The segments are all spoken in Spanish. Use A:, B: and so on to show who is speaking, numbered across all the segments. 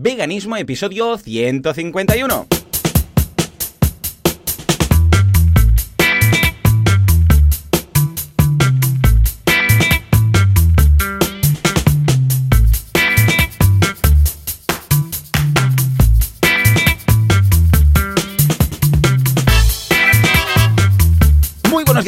A: Veganismo, episodio 151.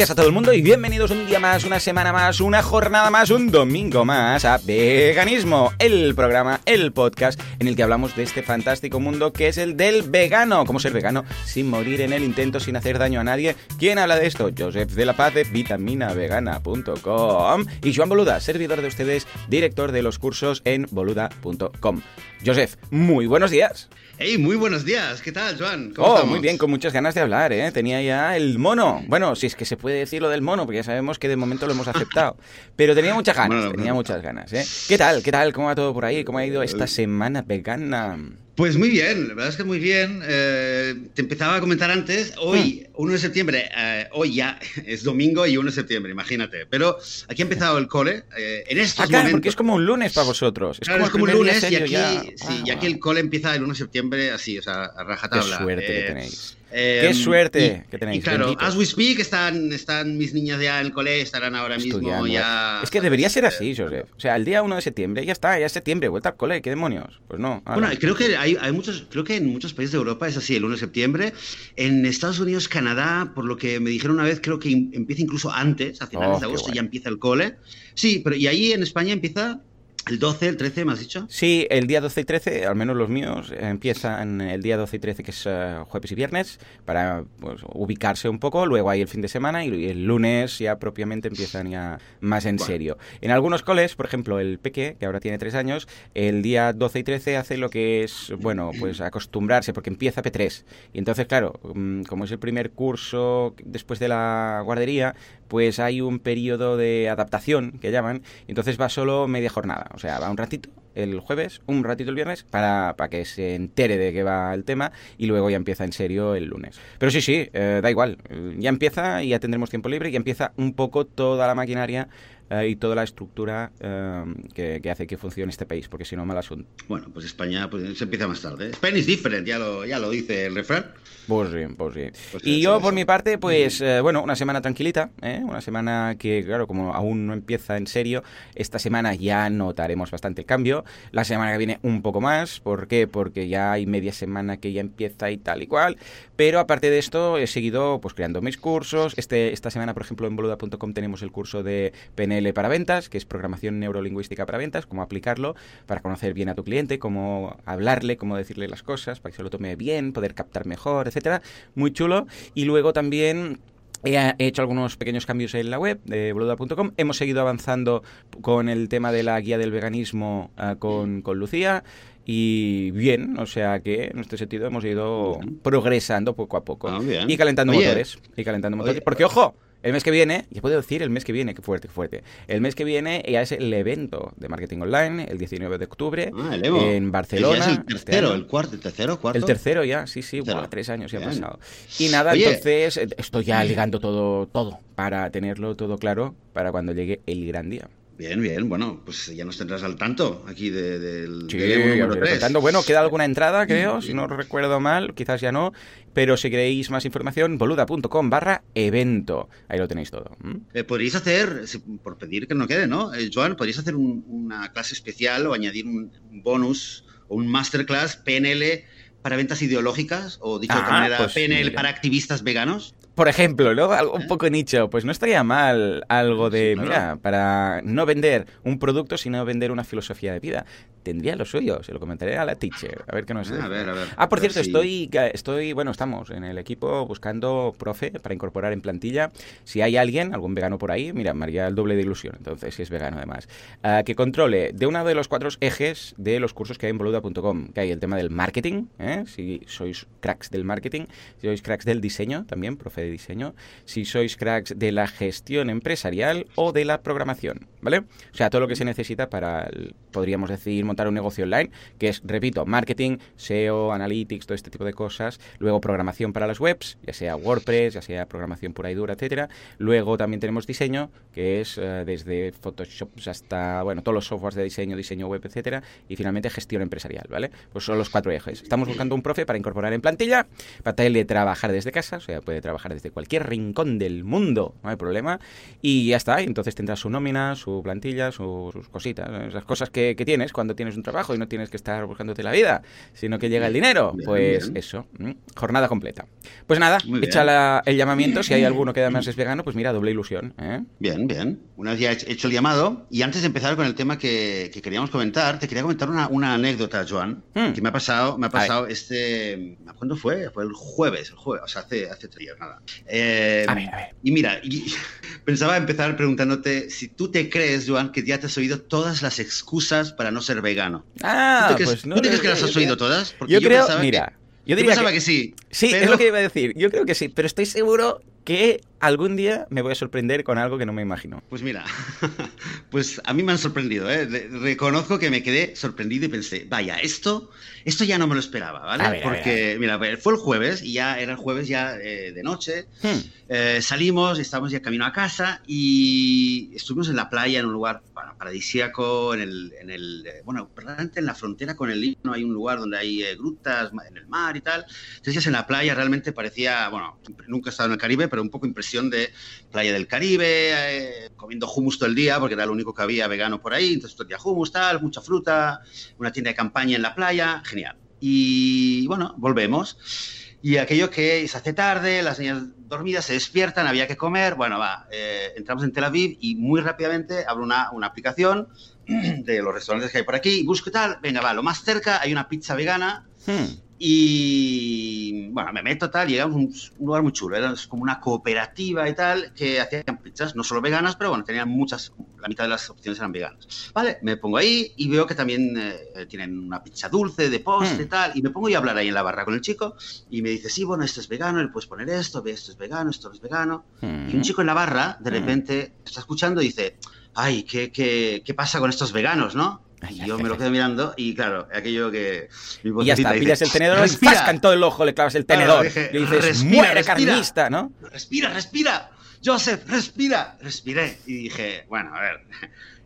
A: Días a todo el mundo y bienvenidos un día más, una semana más, una jornada más, un domingo más a Veganismo, el programa, el podcast en el que hablamos de este fantástico mundo que es el del vegano. ¿Cómo ser vegano sin morir en el intento, sin hacer daño a nadie? ¿Quién habla de esto? Joseph de la Paz de vitaminavegana.com y Joan Boluda, servidor de ustedes, director de los cursos en boluda.com. Joseph, muy buenos días.
B: Hey, muy buenos días. ¿Qué tal, Joan? ¿Cómo
A: Oh,
B: estamos?
A: muy bien, con muchas ganas de hablar, ¿eh? Tenía ya el mono. Bueno, si es que se puede decir lo del mono, porque ya sabemos que de momento lo hemos aceptado. Pero tenía muchas ganas,
B: Bueno,
A: tenía
B: bueno.
A: muchas ganas, ¿eh? ¿Qué tal? ¿Qué tal? ¿Cómo va todo por ahí? ¿Cómo ha ido esta semana vegana?
B: Pues muy bien, la verdad es que muy bien. Eh, te empezaba a comentar antes, hoy,
A: Hmm.
B: 1 de septiembre, eh, hoy ya es domingo y 1 de septiembre, imagínate. Pero aquí ha empezado el cole, eh, en estos
A: Ah, claro,
B: momentos...
A: porque es como un lunes para vosotros. Es
B: Claro,
A: como,
B: es
A: el
B: como un lunes y aquí,
A: ya.
B: sí, y
A: Ah,
B: aquí el cole empieza el 1 de septiembre así, o sea, a
A: Qué
B: rajatabla.
A: suerte que
B: Eh,
A: tenéis.
B: Eh,
A: Qué suerte
B: y-
A: que tenéis,
B: Y claro,
A: bendito.
B: as we speak, están, están mis niñas ya en el cole, estarán ahora
A: Estudiando.
B: mismo ya...
A: Es que debería ser así, Joseph. O sea, el día 1 de septiembre, ya está, ya es septiembre, vuelta al cole, ¿qué demonios? Pues no. ala.
B: Bueno, creo que hay, hay muchos, creo que en muchos países de Europa es así, el 1 de septiembre. En Estados Unidos, Canadá, por lo que me dijeron una vez, creo que empieza incluso antes, a finales
A: Oh,
B: de agosto ya empieza el cole. Sí, pero y ahí en España empieza el 12, el 13, ¿me has dicho?
A: Sí, el día 12 y 13, al menos los míos, empiezan el día 12 y 13, que es eh, jueves y viernes, para pues, ubicarse un poco. Luego hay el fin de semana y el lunes ya propiamente empiezan ya más en
B: Bueno.
A: serio. En algunos coles, por ejemplo, el Peque, que ahora tiene tres años, el día 12 y 13 hace lo que es, bueno, pues acostumbrarse, porque empieza P3. Y entonces, claro, mm, como es el primer curso después de la guardería, pues hay un periodo de adaptación, que llaman, y entonces va solo media jornada. O sea, va un ratito el jueves, un ratito el viernes, para, para que se entere de qué va el tema, y luego ya empieza en serio el lunes. Pero sí, sí, eh, da igual. Ya empieza y ya tendremos tiempo libre, y empieza un poco toda la maquinaria eh, y toda la estructura eh, que, que hace que funcione este país, porque si no, mal asunto.
B: Bueno, pues España pues, se empieza más tarde. Spain is different, ya lo, ya lo dice el refrán.
A: Pues sí, pues sí.
B: Pues
A: y
B: eso,
A: yo,
B: eso.
A: por mi parte, pues, eh, bueno, una semana tranquilita, ¿eh? Una semana que, claro, como aún no empieza en serio, esta semana ya notaremos bastante el cambio. La semana que viene un poco más. ¿Por qué? Porque ya hay media semana que ya empieza y tal y cual. Pero aparte de esto, he seguido, pues, creando mis cursos. Este, esta semana, por ejemplo, en boluda.com tenemos el curso de PNL para ventas, que es programación neurolingüística para ventas, cómo aplicarlo para conocer bien a tu cliente, cómo hablarle, cómo decirle las cosas, para que se lo tome bien, poder captar mejor, etcétera. Muy chulo. Y luego también He he hecho algunos pequeños cambios en la web de boluda.com. Hemos seguido avanzando con el tema de la guía del veganismo ah, con, con Lucía. Y bien, o sea que en este sentido hemos ido progresando poco a poco.
B: Ah.
A: Y calentando
B: Oye,
A: motores. Y calentando motores.
B: oye,
A: Porque, ojo, el mes que viene, ya puedo decir el mes que viene, qué fuerte, qué fuerte. El mes que viene ya es el evento de marketing online, el 19 de octubre,
B: Ah, el Evo.
A: en Barcelona.
B: Ya es el
A: este
B: tercero, el cuarto, el tercero, cuarto.
A: El tercero ya, sí, sí, tres años ya ha pasado. Y nada,
B: Oye.
A: entonces estoy ya ligando todo, todo, para tenerlo todo claro para cuando llegue el gran día.
B: Bien, bien, bueno, pues ya nos tendrás al tanto aquí de- del
A: Sí,
B: del Evo
A: ya os
B: número
A: iré
B: 3.
A: contando. Bueno, queda alguna entrada, creo, si no recuerdo mal, quizás ya no, pero si queréis más información, boluda.com barra evento. Ahí lo tenéis todo.
B: Eh, podríais hacer, por pedir que no quede, ¿no? Eh, Joan, podríais hacer un- una clase especial o añadir un bonus o un masterclass PNL para ventas ideológicas o dicho de otra
A: Ah,
B: manera,
A: pues,
B: PNL
A: mira.
B: para activistas veganos.
A: Por ejemplo, ¿no? Algo un poco nicho. Pues no estaría mal algo de,
B: Sí,
A: mira, para no vender un producto, sino vender una filosofía de vida. Tendría lo suyo, se lo comentaré a la teacher, a ver qué nos
B: Ah,
A: dice.
B: a ver, a ver.
A: Ah, por cierto, estoy, estoy, bueno, estamos en el equipo buscando profe para incorporar en plantilla. Si hay alguien, algún vegano por ahí, mira, me haría el doble de ilusión, entonces, si es vegano además, ah, que controle de uno de los cuatro ejes de los cursos que hay en boluda.com, que hay el tema del marketing, ¿eh? si sois cracks del marketing, si sois cracks del diseño también, profe de diseño, si sois cracks de la gestión empresarial o de la programación, ¿vale? O sea, todo lo que se necesita para, podríamos decir, montar un negocio online, que es, repito, marketing, SEO, analytics, todo este tipo de cosas, luego programación para las webs, ya sea WordPress, ya sea programación pura y dura, etcétera. Luego también tenemos diseño, que es eh, desde Photoshop hasta, bueno, todos los softwares de diseño, diseño web, etcétera, y finalmente gestión empresarial, ¿vale? Pues son los cuatro ejes. Estamos buscando un profe para incorporar en plantilla, para trabajar desde casa, o sea, puede trabajar desde cualquier rincón del mundo, no hay problema, y ya está, entonces tendrá su nómina, su plantilla, sus cositas, esas cosas que, tienes cuando tienes un trabajo y no tienes que estar buscándote la vida, sino que llega el dinero, pues eso, jornada completa. Pues nada, echa el llamamiento, si hay alguno que además es vegano, pues mira, doble ilusión. ¿eh?
B: Bien, bien. Una vez ya hecho el llamado, y antes de empezar con el tema que, queríamos comentar, te quería comentar una, anécdota, Joan, hmm. que me ha pasado, me ha pasado este... ¿Cuándo fue? Fue el jueves, el jueves, o sea, hace, hace tres días, nada. Eh, a ver, a ver. Y mira, pensaba empezar preguntándote si tú te crees, Joan, que ya te has oído todas las excusas para no ser vegano.
A: Ah, pues no.
B: ¿Tú te crees que las has oído todas?
A: Porque yo, creo, mira...
B: Yo diría pensaba que, sí.
A: Sí, es lo que iba a decir. Yo creo que sí, pero estoy seguro que algún día me voy a sorprender con algo que no me imagino.
B: Pues mira, pues a mí me han sorprendido, ¿eh? Reconozco que me quedé sorprendido y pensé, vaya, esto, esto ya no me lo esperaba, ¿vale? Porque, mira, fue el jueves y ya era el jueves ya eh, de noche. Hmm. Eh, salimos, estábamos ya camino a casa y estuvimos en la playa en un lugar paradisíaco, en el, en el eh, bueno, realmente en la frontera con el Líbano hay un lugar donde hay grutas en el mar y tal. Entonces, en la playa realmente parecía, bueno, nunca he estado en el Caribe, pero un poco impresión de playa del Caribe, eh, comiendo hummus todo el día, porque era lo único que había vegano por ahí, entonces todo el día hummus, tal, mucha fruta, una tienda de campaña en la playa, genial. Y bueno, volvemos. Y aquello que se hace tarde, las niñas dormidas se despiertan, había que comer, bueno, va, eh, entramos en Tel Aviv y muy rápidamente abro una, una aplicación de los restaurantes que hay por aquí, busco tal, venga, va, lo más cerca hay una pizza vegana. Hmm. Y bueno, me meto tal, llegamos a un, lugar muy chulo, era como una cooperativa y tal, que hacían pizzas, no solo veganas, pero bueno, tenían muchas, la mitad de las opciones eran veganas. Vale, me pongo ahí y veo que también eh, tienen una pizza dulce de postre y hmm. tal, y me pongo a hablar ahí en la barra con el chico, y me dice, sí, bueno, esto es vegano, le puedes poner esto, ve, esto es vegano, esto no es vegano. Y un hmm. chico en la barra, de hmm. repente, está escuchando y dice, ay, ¿qué, qué, qué pasa con estos veganos, no? Y yo me lo quedo mirando y claro, aquello que...
A: y ya está, pillas el tenedor y en todo el ojo le clavas el tenedor. y dices, respira, muere respira, carnista, ¿no?
B: Respira, respira. Joseph, respira. Respiré y dije, bueno, a ver.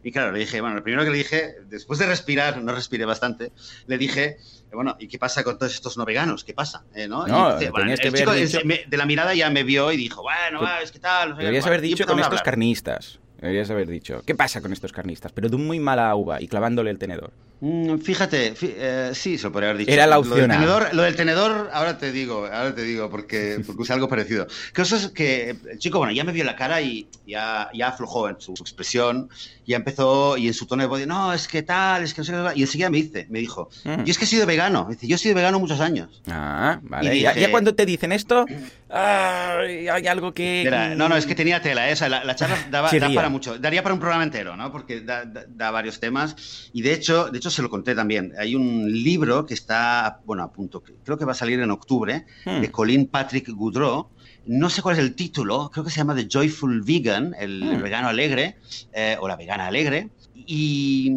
B: Y claro, le dije, bueno, lo primero que le dije, después de respirar, no respiré bastante, le dije, bueno, ¿y qué pasa con todos estos no veganos? ¿Qué pasa? ¿Eh, ¿no?
A: no el chico
B: de la mirada ya me vio y dijo, bueno, es que tal. No
A: sé, deberías haber dicho con estos carnistas. Deberías haber dicho. ¿Qué pasa con estos carnistas? Pero de un muy mala uva y clavándole el tenedor.
B: Mm, fíjate, eh, sí, se lo podría haber dicho.
A: Era la opción.
B: Lo del, tenedor, ahora te digo, ahora te digo, porque, porque usé algo parecido. Es que el chico, bueno, ya me vio la cara y ya, ya aflojó en su, expresión, ya empezó, y en su tono de voz, no, es que tal, es que no sé qué, y enseguida me dice, me dijo, mm. yo es que he sido vegano, dice, yo he sido vegano muchos años.
A: Ah, vale. Y ya, cuando te dicen esto, hay algo que...
B: no, no, es que tenía tela, esa, ¿eh? la, charla daba, da para mucho, daría para un programa entero, ¿no? Porque da, da, varios temas, y de hecho, de hecho se lo conté también. Hay un libro que está, bueno, a punto, creo que va a salir en octubre, hmm. de Colin Patrick Goudreau. No sé cuál es el título, creo que se llama The Joyful Vegan, el hmm. vegano alegre, eh, o la vegana alegre. Y,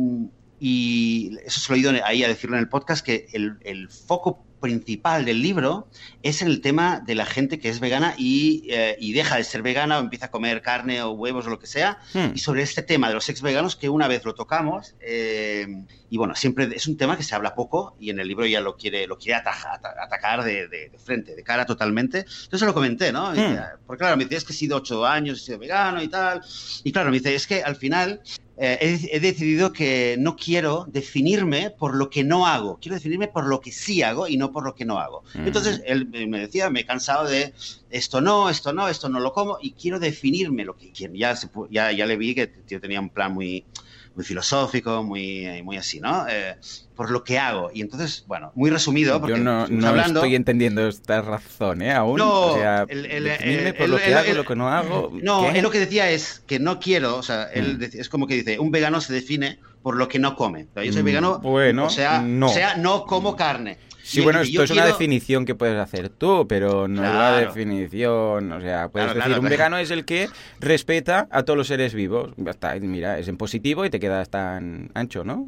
B: y, eso se lo he oído ahí a decirlo en el podcast, que el, el foco principal del libro es el tema de la gente que es vegana y, eh, y, deja de ser vegana o empieza a comer carne o huevos o lo que sea. Hmm. Y sobre este tema de los ex veganos, que una vez lo tocamos, eh, y bueno, siempre es un tema que se habla poco y en el libro ya lo quiere, lo quiere atacar de, de, frente, de cara totalmente. Entonces lo comenté, ¿no? Hmm. Porque claro, me dice, es que he sido ocho años, he sido vegano y tal. Y claro, me dice, es que al final eh, he, decidido que no quiero definirme por lo que no hago, quiero definirme por lo que sí hago y no por lo que no hago. Entonces él me decía, me he cansado de esto no, esto no, esto no lo como y quiero definirme lo que quiero. Ya, ya, ya le vi que yo tenía un plan muy, muy filosófico, muy, muy así, ¿no? Eh, por lo que hago. Y entonces, bueno, muy resumido, porque
A: Yo no, no estoy entendiendo esta razón, ¿eh? Aún. No, o sea, el, por lo que hago, lo que no hago.
B: No, él lo que decía es que no quiero, o sea, él mm. es como que dice, un vegano se define por lo que no come. yo soy mm, vegano,
A: bueno,
B: o sea,
A: no.
B: O sea, no como carne.
A: Sí, bueno, esto es una definición que puedes hacer tú, pero no es la definición. O sea, puedes decir, un vegano es el que respeta a todos los seres vivos. Está, mira, es en positivo y te quedas tan ancho, ¿no?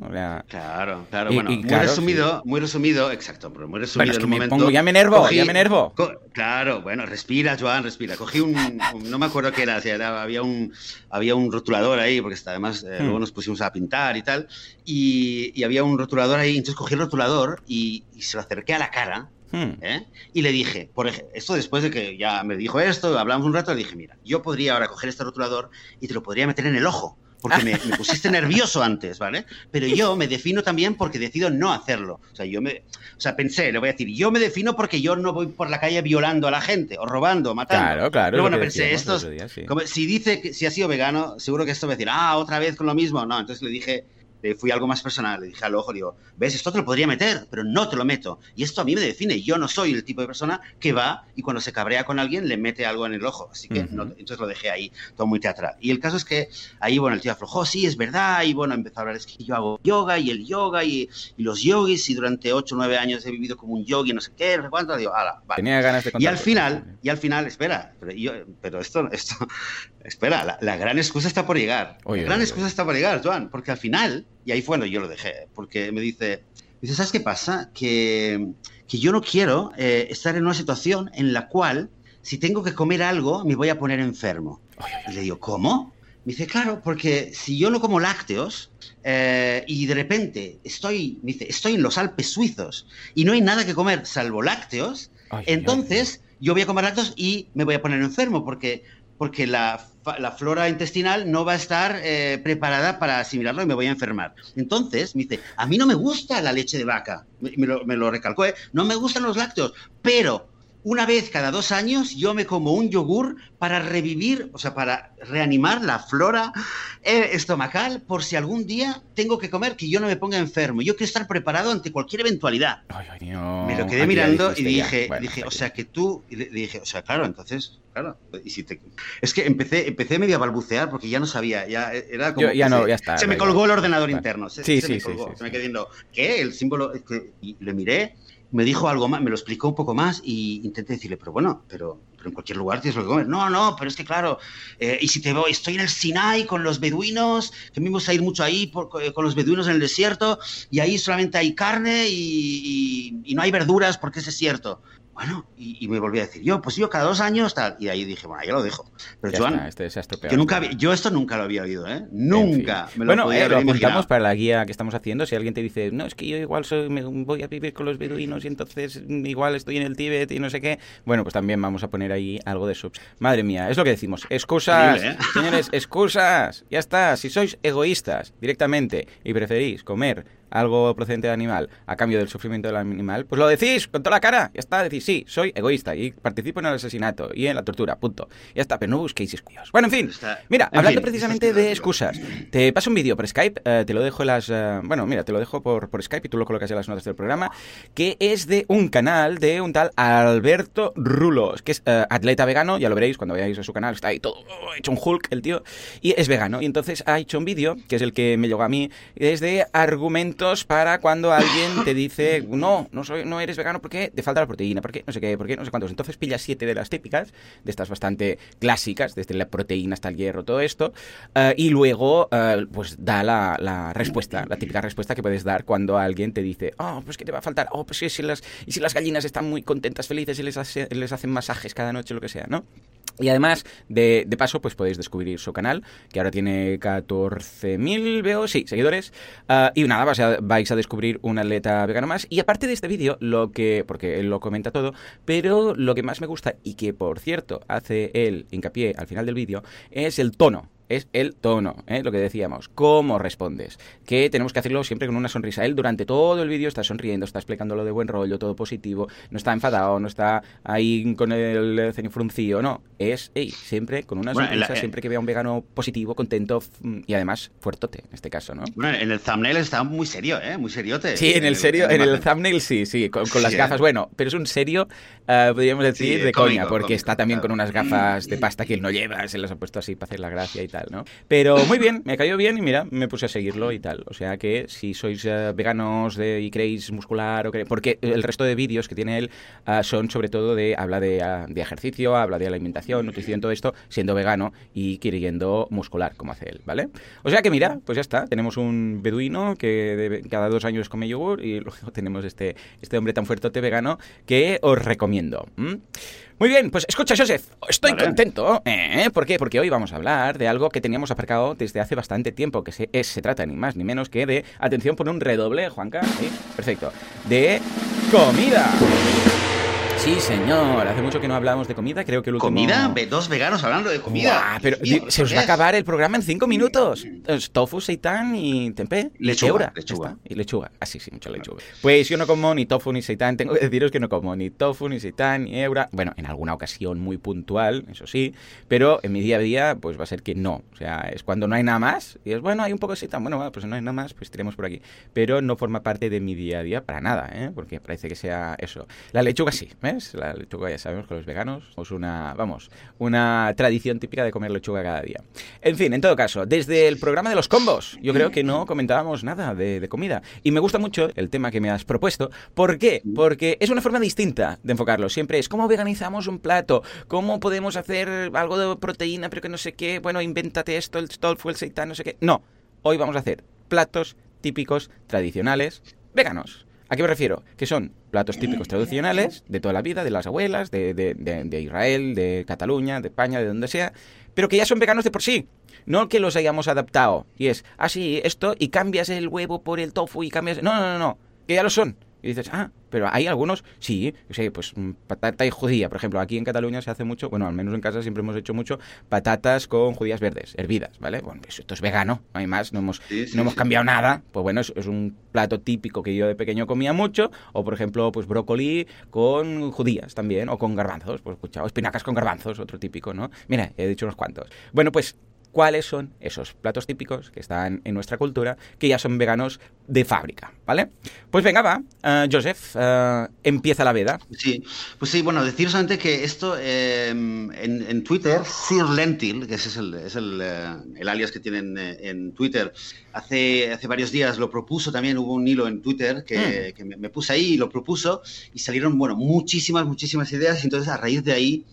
B: claro, claro. bueno, muy resumido, muy resumido, exacto, pero muy resumido
A: en me momento. ya me enervo, ya me enervo.
B: claro, bueno, respira, Joan, respira. Cogí un, no me acuerdo qué era, había un había un rotulador ahí, porque además eh, hmm. luego nos pusimos a pintar y tal, y, había un rotulador ahí, entonces cogí el rotulador y, se lo acerqué a la cara, hmm. ¿eh? Y le dije, por ejemplo, esto después de que ya me dijo esto, hablamos un rato, le dije, mira, yo podría ahora coger este rotulador y te lo podría meter en el ojo porque me, pusiste nervioso antes, ¿vale? Pero yo me defino también porque decido no hacerlo. O sea, yo me, o sea, pensé, le voy a decir, yo me defino porque yo no voy por la calle violando a la gente, o robando, o matando.
A: Claro, claro.
B: Pero bueno, pensé, esto, como, si dice que si ha sido vegano, seguro que esto va a decir, ah, otra vez con lo mismo. No, entonces le dije, fui algo más personal, le dije al ojo, digo, ves, esto te lo podría meter, pero no te lo meto. Y esto a mí me define, yo no soy el tipo de persona que va y cuando se cabrea con alguien le mete algo en el ojo. Así que entonces lo dejé ahí, todo muy teatral. Y el caso es que ahí, bueno, el tío aflojó, sí, es verdad, y bueno, empezó a hablar, es que yo hago yoga y el yoga y, los yogis y durante 8 o 9 años he vivido como un yogi, no sé qué, no sé cuánto, digo, ala, vale.
A: Tenía ganas de
B: contar. Y al final, y al final, espera, pero, yo, pero esto, esto, espera, la, gran excusa está por llegar. la gran excusa está por llegar, Joan, porque al final y ahí fue cuando yo lo dejé, porque me dice, dice ¿sabes qué pasa? Que, que yo no quiero eh, estar en una situación en la cual, si tengo que comer algo, me voy a poner enfermo. Y le digo, ¿cómo? Me dice, claro, porque si yo no como lácteos eh, y de repente estoy, me dice, estoy en los Alpes suizos y no hay nada que comer salvo lácteos, entonces yo voy a comer lácteos y me voy a poner enfermo porque, porque la la flora intestinal no va a estar eh, preparada para asimilarlo y me voy a enfermar. Entonces, me dice, a mí no me gusta la leche de vaca, me, lo, me lo recalcó, ¿eh? no me gustan los lácteos, pero una vez cada dos años yo me como un yogur para revivir, o sea, para reanimar la flora eh, estomacal por si algún día tengo que comer que yo no me ponga enfermo. Yo quiero estar preparado ante cualquier eventualidad. me lo quedé mirando y dije, dije, o sea, que tú, dije, o sea, claro, entonces, claro, y si te... es que empecé, empecé medio a balbucear porque ya no sabía, ya era como...
A: ya no, ya está.
B: Se me colgó el ordenador interno. Se, sí, sí, me colgó, se me quedé viendo, ¿qué? El símbolo, y le miré me dijo algo más, me lo explicó un poco más y intenté decirle, pero bueno, pero, pero en cualquier lugar tienes lo que comer. No, no, pero es que claro, eh, y si te voy, estoy en el Sinai con los beduinos, que me a ir mucho ahí eh, con los beduinos en el desierto, y ahí solamente hay carne y, y no hay verduras porque es desierto. Bueno, y, me volví a decir, yo, pues yo cada dos años tal. Y ahí dije, bueno, ya lo dejo. Pero Joan,
A: este
B: yo, nunca yo esto nunca lo había oído, ¿eh? Nunca me lo
A: Bueno, eh, lo apuntamos para la guía que estamos haciendo. Si alguien te dice, no, es que yo igual soy, me voy a vivir con los beduinos y entonces igual estoy en el Tíbet y no sé qué. Bueno, pues también vamos a poner ahí algo de subs. Madre mía, es lo que decimos. Excusas, ¿eh? señores, excusas. Ya está. Si sois egoístas directamente y preferís comer algo procedente del animal a cambio del sufrimiento del animal, pues lo decís con toda la cara. Ya está, decís, sí, soy egoísta y participo en el asesinato y en la tortura, punto. Ya está, pero no busquéis excusas. Bueno, en fin, mira, hablando precisamente de excusas, te paso un vídeo por Skype, eh, te lo dejo en las... Eh, bueno, mira, te lo dejo por, por Skype y tú lo colocas en las notas del programa, que es de un canal de un tal Alberto Rulos, que es eh, atleta vegano, ya lo veréis cuando veáis a su canal, está ahí todo hecho un Hulk el tío, y es vegano, y entonces ha hecho un vídeo, que es el que me llegó a mí, es de para cuando alguien te dice, no, no, soy, no eres vegano porque te falta la proteína, porque no sé qué, porque no sé cuántos. Entonces pillas siete de las típicas, de estas bastante clásicas, desde la proteína hasta el hierro, todo esto, eh, y luego eh, pues da la, respuesta, la típica respuesta que puedes dar cuando alguien te dice, oh, pues que te va a faltar, oh, pues si las, y si las gallinas están muy contentas, felices y les, les hacen masajes cada noche, lo que sea, ¿no? Y además, de, de, paso, pues podéis descubrir su canal, que ahora tiene 14.000, veo, sí, seguidores. Uh, y nada, vais a, vais a, descubrir un atleta vegano más. Y aparte de este vídeo, lo que, porque él lo comenta todo, pero lo que más me gusta, y que por cierto hace él hincapié al final del vídeo, es el tono es el tono, ¿eh? lo que decíamos, cómo respondes, que tenemos que hacerlo siempre con una sonrisa. Él durante todo el vídeo está sonriendo, está explicándolo de buen rollo, todo positivo, no está enfadado, no está ahí con el ceño fruncido, no, es siempre con una sonrisa, eh, siempre que vea un vegano positivo, contento y además fuertote en este caso, ¿no?
B: Bueno, en el thumbnail está muy serio, ¿eh? Muy seriote.
A: Sí, en el serio, en el thumbnail sí, sí, con, las gafas, bueno, pero es un serio, uh, podríamos decir, de coña, porque está también con unas gafas de pasta que él no lleva, se las ha puesto así para hacer la gracia y tal. Pero muy bien, me cayó bien y mira, me puse a seguirlo y tal. O sea que si sois eh, veganos y queréis muscular, o porque el resto de vídeos que tiene él ah, son sobre todo de, habla de, ah, de, ejercicio, habla de alimentación, nutrición, todo esto, siendo vegano y queriendo muscular, como hace él, ¿vale? O sea que mira, pues ya está, tenemos un beduino que cada dos años come yogur y luego tenemos este, este hombre tan fuerte vegano que os recomiendo. Muy bien, pues escucha, Joseph, estoy contento. ¿eh? ¿Por qué? Porque hoy vamos a hablar de algo que teníamos aparcado desde hace bastante tiempo, que se, se trata ni más ni menos que de, atención, por un redoble, Juanca, ¿sí? Perfecto, de comida. Sí, señor. Hace mucho que no hablamos de comida. Creo que el último...
B: ¿Comida? Dos veganos hablando de comida.
A: pero se os va a acabar el programa en cinco minutos. Tofu, seitan y tempeh.
B: Lechuga. lechuga.
A: Y lechuga. Ah, sí, sí, mucha lechuga. Pues yo no como ni tofu ni seitan. Tengo que deciros que no como ni tofu, ni seitan, ni eura. Bueno, en alguna ocasión muy puntual, eso sí. Pero en mi día a día, pues va a ser que no. O sea, es cuando no hay nada más. Y es, bueno, hay un poco de seitan. Bueno, pues no hay nada más, pues tiremos por aquí. Pero no forma parte de mi día a día para nada, ¿eh? Porque parece que sea eso. La lechuga sí, ¿eh? La lechuga ya sabemos que los veganos es una, vamos, una tradición típica de comer lechuga cada día. En fin, en todo caso, desde el programa de los combos, yo creo que no comentábamos nada de, comida. Y me gusta mucho el tema que me has propuesto. ¿Por qué? Porque es una forma distinta de enfocarlo. Siempre es cómo veganizamos un plato, cómo podemos hacer algo de proteína, pero que no sé qué, bueno, invéntate esto, el tofu, el seitan, no sé qué. No, hoy vamos a hacer platos típicos, tradicionales, veganos. ¿A qué me refiero? Que son platos típicos tradicionales de toda la vida, de las abuelas, de, de, de, Israel, de Cataluña, de España, de donde sea, pero que ya son veganos de por sí. No que los hayamos adaptado. Y es, así, ah, esto, y cambias el huevo por el tofu y cambias... No, no, no, no, que ya lo son. Y dices, ah, pero hay algunos, sí, sí, pues mm, patata y judía. Por ejemplo, aquí en Cataluña se hace mucho, bueno, al menos en casa siempre hemos hecho mucho patatas con judías verdes, hervidas, ¿vale? Bueno, pues esto es vegano, no hay más, no hemos, no hemos cambiado nada. Pues bueno, es, un plato típico que yo de pequeño comía mucho. O, por ejemplo, pues brócoli con judías también, o con garbanzos, pues escuchado, espinacas con garbanzos, otro típico, ¿no? Mira, he dicho unos cuantos. Bueno, pues cuáles son esos platos típicos que están en nuestra cultura que ya son veganos de fábrica, ¿vale? Pues venga, va, uh, Joseph, uh, empieza la veda.
B: Sí, pues sí, bueno, deciros antes que esto eh, en, Twitter, Sir Lentil, que ese es el, es el, eh, el alias que tienen eh, en Twitter, hace, hace varios días lo propuso también, hubo un hilo en Twitter que, que me, puse ahí y lo propuso y salieron, bueno, muchísimas, muchísimas ideas y entonces a raíz de ahí,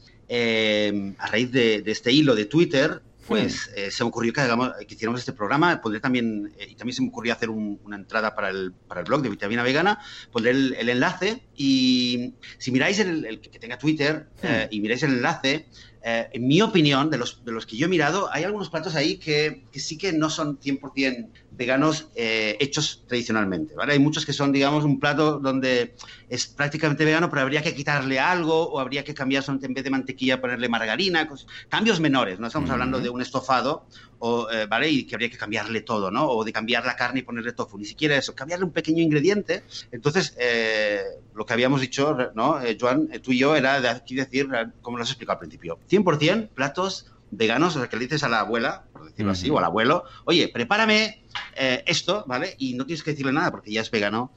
B: a raíz de, de este hilo de Twitter, pues eh, se me ocurrió que, hagamos, que hiciéramos este programa, pondré también, eh, y también se me ocurrió hacer una entrada para el, para el blog de Vitamina Vegana, pondré el, enlace y si miráis el, que tenga Twitter eh, y miráis el enlace, en mi opinión, de los, de los que yo he mirado, hay algunos platos ahí que, que sí que no son 100% veganos eh, hechos tradicionalmente, ¿vale? Hay muchos que son, digamos, un plato donde es prácticamente vegano, pero habría que quitarle algo o habría que cambiar en vez de mantequilla ponerle margarina, cambios menores, no estamos hablando de un estofado, o, eh, ¿vale? Y que habría que cambiarle todo, ¿no? O de cambiar la carne y ponerle tofu, ni siquiera eso, cambiarle un pequeño ingrediente. Entonces, eh, lo que habíamos dicho, ¿no? Joan, tú y yo, era de aquí decir, como lo has explicado al principio, 100% platos veganos, o sea, que le dices a la abuela, por decirlo así, o al abuelo, oye, prepárame eh, esto, ¿vale? Y no tienes que decirle nada porque ya es vegano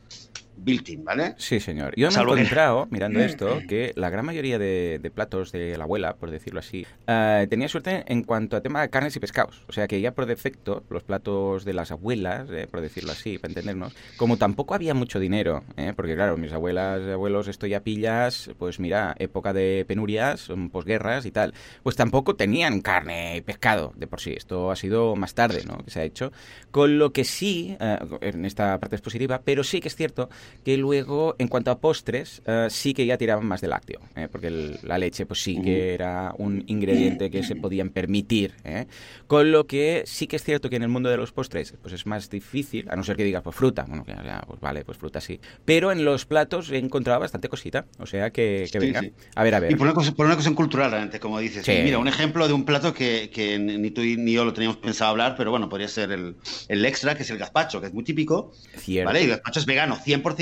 B: built-in, ¿vale?
A: Sí, señor. Yo me he encontrado, mirando esto, que la gran mayoría de, platos de la abuela, por decirlo así, eh, tenía suerte en cuanto a tema de carnes y pescados. O sea que ya por defecto, los platos de las abuelas, eh, por decirlo así, para entendernos, como tampoco había mucho dinero, ¿eh? porque claro, mis abuelas y abuelos, esto ya pillas, pues mira, época de penurias, posguerras y tal, pues tampoco tenían carne y pescado de por sí. Esto ha sido más tarde, ¿no? Que se ha hecho. Con lo que sí, en esta parte es positiva, pero sí que es cierto que luego, en cuanto a postres, eh, sí que ya tiraban más de lácteo, eh, porque la leche pues sí que era un ingrediente que se podían permitir. Eh. Con lo que sí que es cierto que en el mundo de los postres pues es más difícil, a no ser que digas pues fruta, bueno, que ya, pues vale, pues fruta sí. Pero en los platos he encontrado bastante cosita, o sea que, que venga. A ver, a ver.
B: Y por una, cosa, por una cuestión cultural, como dices. Mira, un ejemplo de un plato que, que, ni tú ni yo lo teníamos pensado hablar, pero bueno, podría ser el, el extra, que es el gazpacho, que es muy típico. Cierto. ¿vale? Y el gazpacho es vegano, 100%,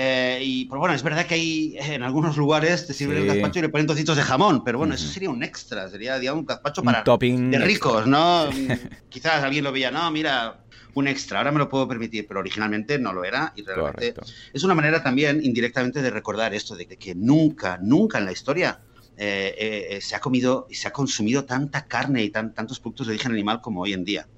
B: eh, y pues bueno, es verdad que hay en algunos lugares te sirven el gazpacho y le ponen trocitos de jamón, pero bueno, eso sería un extra, sería digamos un gazpacho para de ricos, ¿no? Quizás alguien lo veía, no, mira, un extra, ahora me lo puedo permitir, pero originalmente no lo era y realmente es una manera también indirectamente de recordar esto de que nunca, nunca en la historia se ha comido y se ha consumido tanta carne y tantos productos de origen animal como hoy en día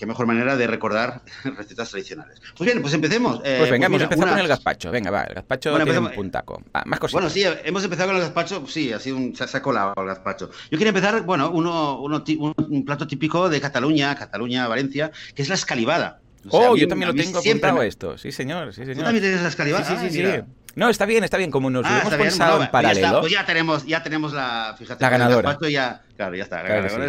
B: qué mejor manera de recordar recetas tradicionales. Pues bien, pues empecemos.
A: Eh, pues venga, pues hemos empezado con el gazpacho. Venga, va, el gazpacho tiene un puntaco. más cositas.
B: Bueno, sí, hemos empezado con el gazpacho. Sí, ha sido un, se ha colado el gazpacho. Yo quería empezar, bueno, uno, uno, un plato típico de Cataluña, Cataluña, Valencia, que es la escalivada.
A: oh, yo también lo tengo apuntado esto. Sí, señor, sí, señor. ¿Tú
B: también tienes la escalivada?
A: Sí, sí, sí. sí. No, está bien, está bien. Como nos ah, hemos pensado en paralelo.
B: pues ya tenemos, ya tenemos la, fíjate,
A: la ganadora.
B: Ya, claro, ya está.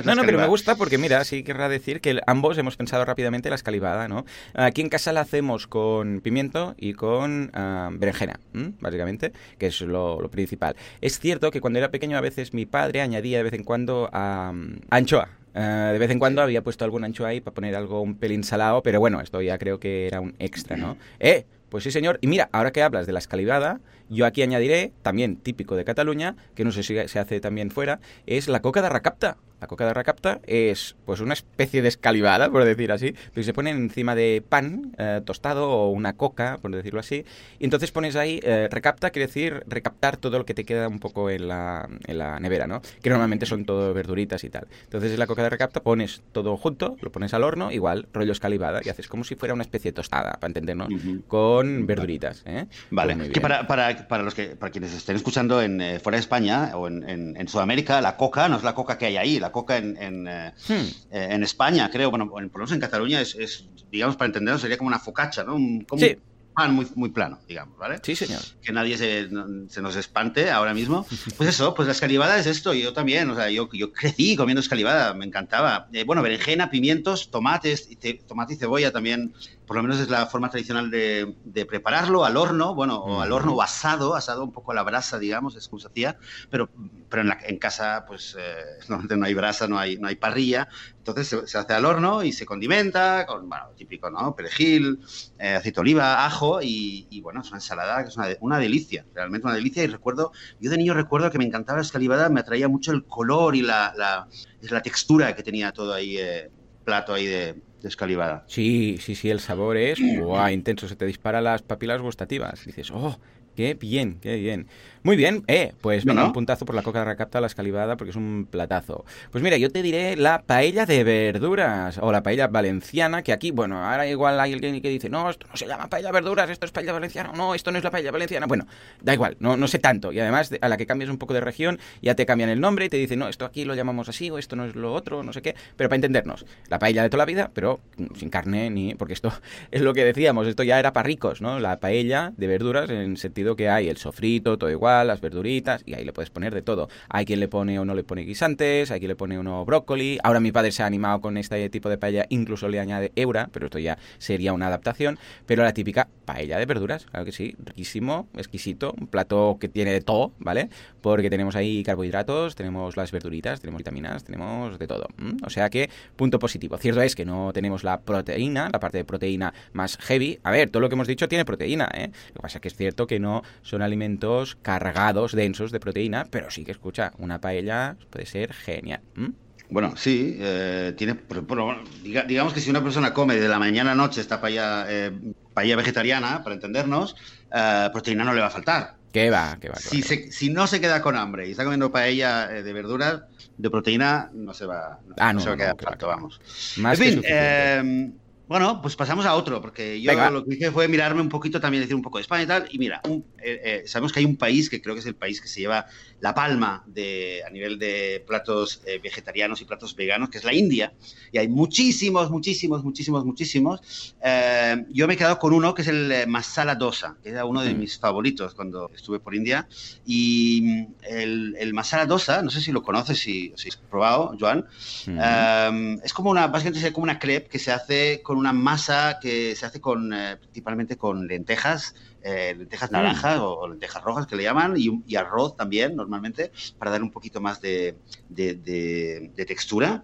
A: no, no, pero me gusta porque, mira, sí querrá decir que ambos hemos pensado rápidamente la escalivada, ¿no? Aquí en casa la hacemos con pimiento y con uh, berenjena, básicamente, que es lo, principal. Es cierto que cuando era pequeño a veces mi padre añadía de vez en cuando a anchoa. Uh, de vez en cuando había puesto algún anchoa ahí para poner algo un pelín salado, pero bueno, esto ya creo que era un extra, ¿no? ¡Eh! Pues sí, señor. Y mira, ahora que hablas de la escalivada, yo aquí añadiré, también típico de Cataluña, que no sé si se hace también fuera, es la coca de racapta. La coca de racapta es pues una especie de escalivada, por decir así, pero se pone encima de pan eh, tostado o una coca, por decirlo así, y entonces pones ahí, eh, recapta quiere decir recaptar todo lo que te queda un poco en la, en la nevera, ¿no? Que normalmente son todo verduritas y tal. Entonces en la coca de recapta pones todo junto, lo pones al horno, igual, rollo escalivada, y haces como si fuera una especie de tostada, para entendernos, con verduritas. ¿eh?
B: Vale, pues que para, para, para, los que, para quienes estén escuchando en, fuera de España o en, en, en Sudamérica, la coca no es la coca que hay ahí, la coca en, en, eh, hmm. eh, en España, creo, bueno, por lo menos en Cataluña es, digamos, para entenderlo, sería como una focacha, ¿no? Un, como
A: sí
B: pan muy, muy plano, digamos, ¿vale?
A: Sí, señor.
B: Que nadie se, se, nos espante ahora mismo. Pues eso, pues la escalivada es esto, yo también, o sea, yo, yo crecí comiendo escalivada, me encantaba. Eh, bueno, berenjena, pimientos, tomates, tomate y cebolla también, por lo menos es la forma tradicional de, de prepararlo, al horno, bueno, o al horno o asado, asado un poco a la brasa, digamos, es como se hacía, pero, pero en, la, en casa, pues, eh, no hay brasa, no hay, no hay parrilla, entonces se, hace al horno y se condimenta con, bueno, típico, ¿no? Perejil, eh, aceite de oliva, ajo y, bueno, es una ensalada que es una, delicia, realmente una delicia. Y recuerdo, yo de niño recuerdo que me encantaba la escalivada, me atraía mucho el color y la, la, textura que tenía todo ahí, eh, plato ahí de, escalivada.
A: Sí, sí, sí, el sabor es intenso, se te dispara las papilas gustativas. Dices, oh, qué bien, qué bien. Muy bien, eh, pues venga, un puntazo por la coca de recapta, la escalivada, porque es un platazo. Pues mira, yo te diré la paella de verduras, o la paella valenciana, que aquí, bueno, ahora igual hay alguien que dice, no, esto no se llama paella de verduras, esto es paella valenciana, no, esto no es la paella valenciana. Bueno, da igual, no, no sé tanto. Y además, a la que cambias un poco de región, ya te cambian el nombre y te dicen, no, esto aquí lo llamamos así, o esto no es lo otro, no sé qué. Pero para entendernos, la paella de toda la vida, pero sin carne ni... porque esto es lo que decíamos, esto ya era para ricos, ¿no? La paella de verduras en sentido que hay el sofrito, todo igual las verduritas, y ahí le puedes poner de todo. Hay quien le pone o no le pone guisantes, hay quien le pone uno brócoli. Ahora mi padre se ha animado con este tipo de paella, incluso le añade eura, pero esto ya sería una adaptación. Pero la típica paella de verduras, claro que sí, riquísimo, exquisito, un plato que tiene de todo, ¿vale? Porque tenemos ahí carbohidratos, tenemos las verduritas, tenemos vitaminas, tenemos de todo. O sea que, punto positivo. Cierto es que no tenemos la proteína, la parte de proteína más heavy. A ver, todo lo que hemos dicho tiene proteína, ¿eh? Lo que pasa es que es cierto que no son alimentos cargados, densos de proteína, pero sí que escucha, una paella puede ser genial.
B: Bueno, sí, eh, tiene, digamos que si una persona come de la mañana a noche esta paella, eh, paella vegetariana, para entendernos, eh, proteína no le va a faltar.
A: ¿Qué va? ¿Qué va?
B: si, si, no se queda con hambre y está comiendo paella de verduras, de proteína, no se va, no,
A: ah,
B: se va a quedar falto, vamos.
A: Más
B: en fin, bueno, pues pasamos a otro, porque yo lo que hice fue mirarme un poquito también, decir un poco de España y tal. Y mira, eh, eh, sabemos que hay un país que creo que es el país que se lleva la palma de, a nivel de platos eh, vegetarianos y platos veganos, que es la India. Y hay muchísimos, muchísimos, muchísimos, muchísimos. yo me he quedado con uno que es el masala dosa, que era uno de mm. mis favoritos cuando estuve por India. Y mm, el, masala dosa, no sé si lo conoces, si, si has probado, Joan, mm. es como una, básicamente es como una crepe que se hace con una masa que se hace con, eh, principalmente con lentejas, eh, lentejas mm. naranjas o, lentejas rojas que le llaman, y, arroz también normalmente, para dar un poquito más de, textura.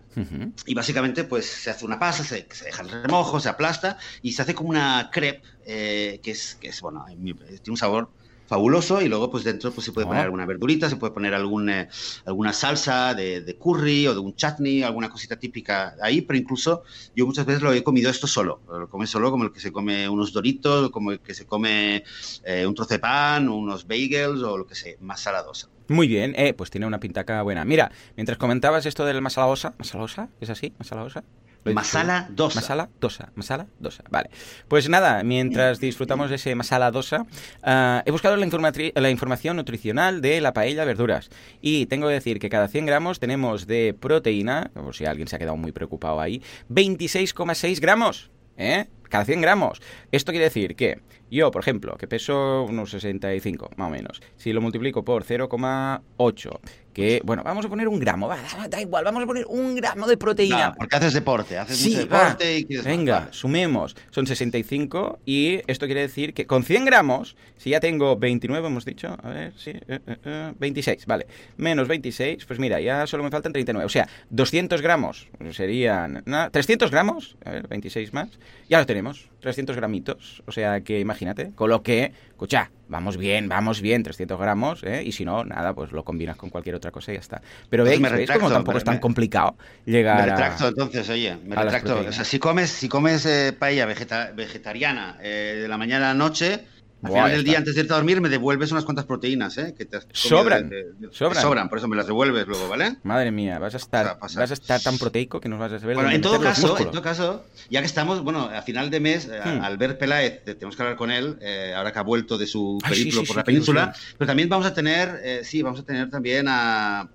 B: Y básicamente pues se hace una pasa, se, deja el remojo, se aplasta y se hace como una crepe eh, que, es, que es, bueno, tiene un sabor fabuloso y luego pues dentro pues se puede poner alguna verdurita, se puede poner algún, eh, alguna salsa de, curry o de un chutney, alguna cosita típica ahí, pero incluso yo muchas veces lo he comido esto solo, lo come solo como el que se come unos doritos, como el que se come eh, un trozo de pan, unos bagels o lo que sea, más saladosa.
A: Muy bien, eh, pues tiene una pintaca buena. Mira, mientras comentabas esto del masala osa, masala osa, ¿es así? ¿Masala osa?
B: Masala dosa.
A: Masala dosa. Masala dosa. Vale. Pues nada, mientras disfrutamos de ese masala dosa, uh, he buscado la, la, información nutricional de la paella verduras. Y tengo que decir que cada 100 gramos tenemos de proteína, por si alguien se ha quedado muy preocupado ahí, 26,6 gramos. ¿Eh? Cada 100 gramos. Esto quiere decir que yo, por ejemplo, que peso unos 65, más o menos, si lo multiplico por 0,8 que, bueno, vamos a poner un gramo, va, da igual, vamos a poner un gramo de proteína.
B: porque haces deporte, haces mucho deporte y quieres
A: Venga, sumemos, son 65 y esto quiere decir que con 100 gramos, si ya tengo 29, hemos dicho, a ver, sí, 26, eh, eh, eh, vale, menos 26, pues mira, ya solo me faltan 39, o sea, 200 gramos serían, 300 gramos, a ver, 26 más, ya lo tenemos, 300 gramitos, o sea que imagínate, con lo que, escucha, vamos bien, vamos bien, 300 gramos, ¿eh? y si no, nada, pues lo combinas con cualquier otra cosa y ya está. Pero pues veis, como tampoco es tan complicado llegar
B: Me retracto entonces, oye, me retracto. O sea, si comes, si comes eh, paella vegetariana eh, de la mañana a la noche al final del día, antes de irte a dormir, me devuelves unas cuantas proteínas, ¿eh? Que te
A: sobran, sobran.
B: Sobran, por eso me las devuelves luego, ¿vale?
A: Madre mía, vas a estar, vas a estar tan proteico que nos vas a ver.
B: Bueno, en todo caso, en todo caso, ya que estamos, bueno, a final de mes, eh, hmm. Albert Peláez, tenemos que hablar con él, eh, ahora que ha vuelto de su periplo por la península, pero también vamos a tener, eh, sí, vamos a tener también a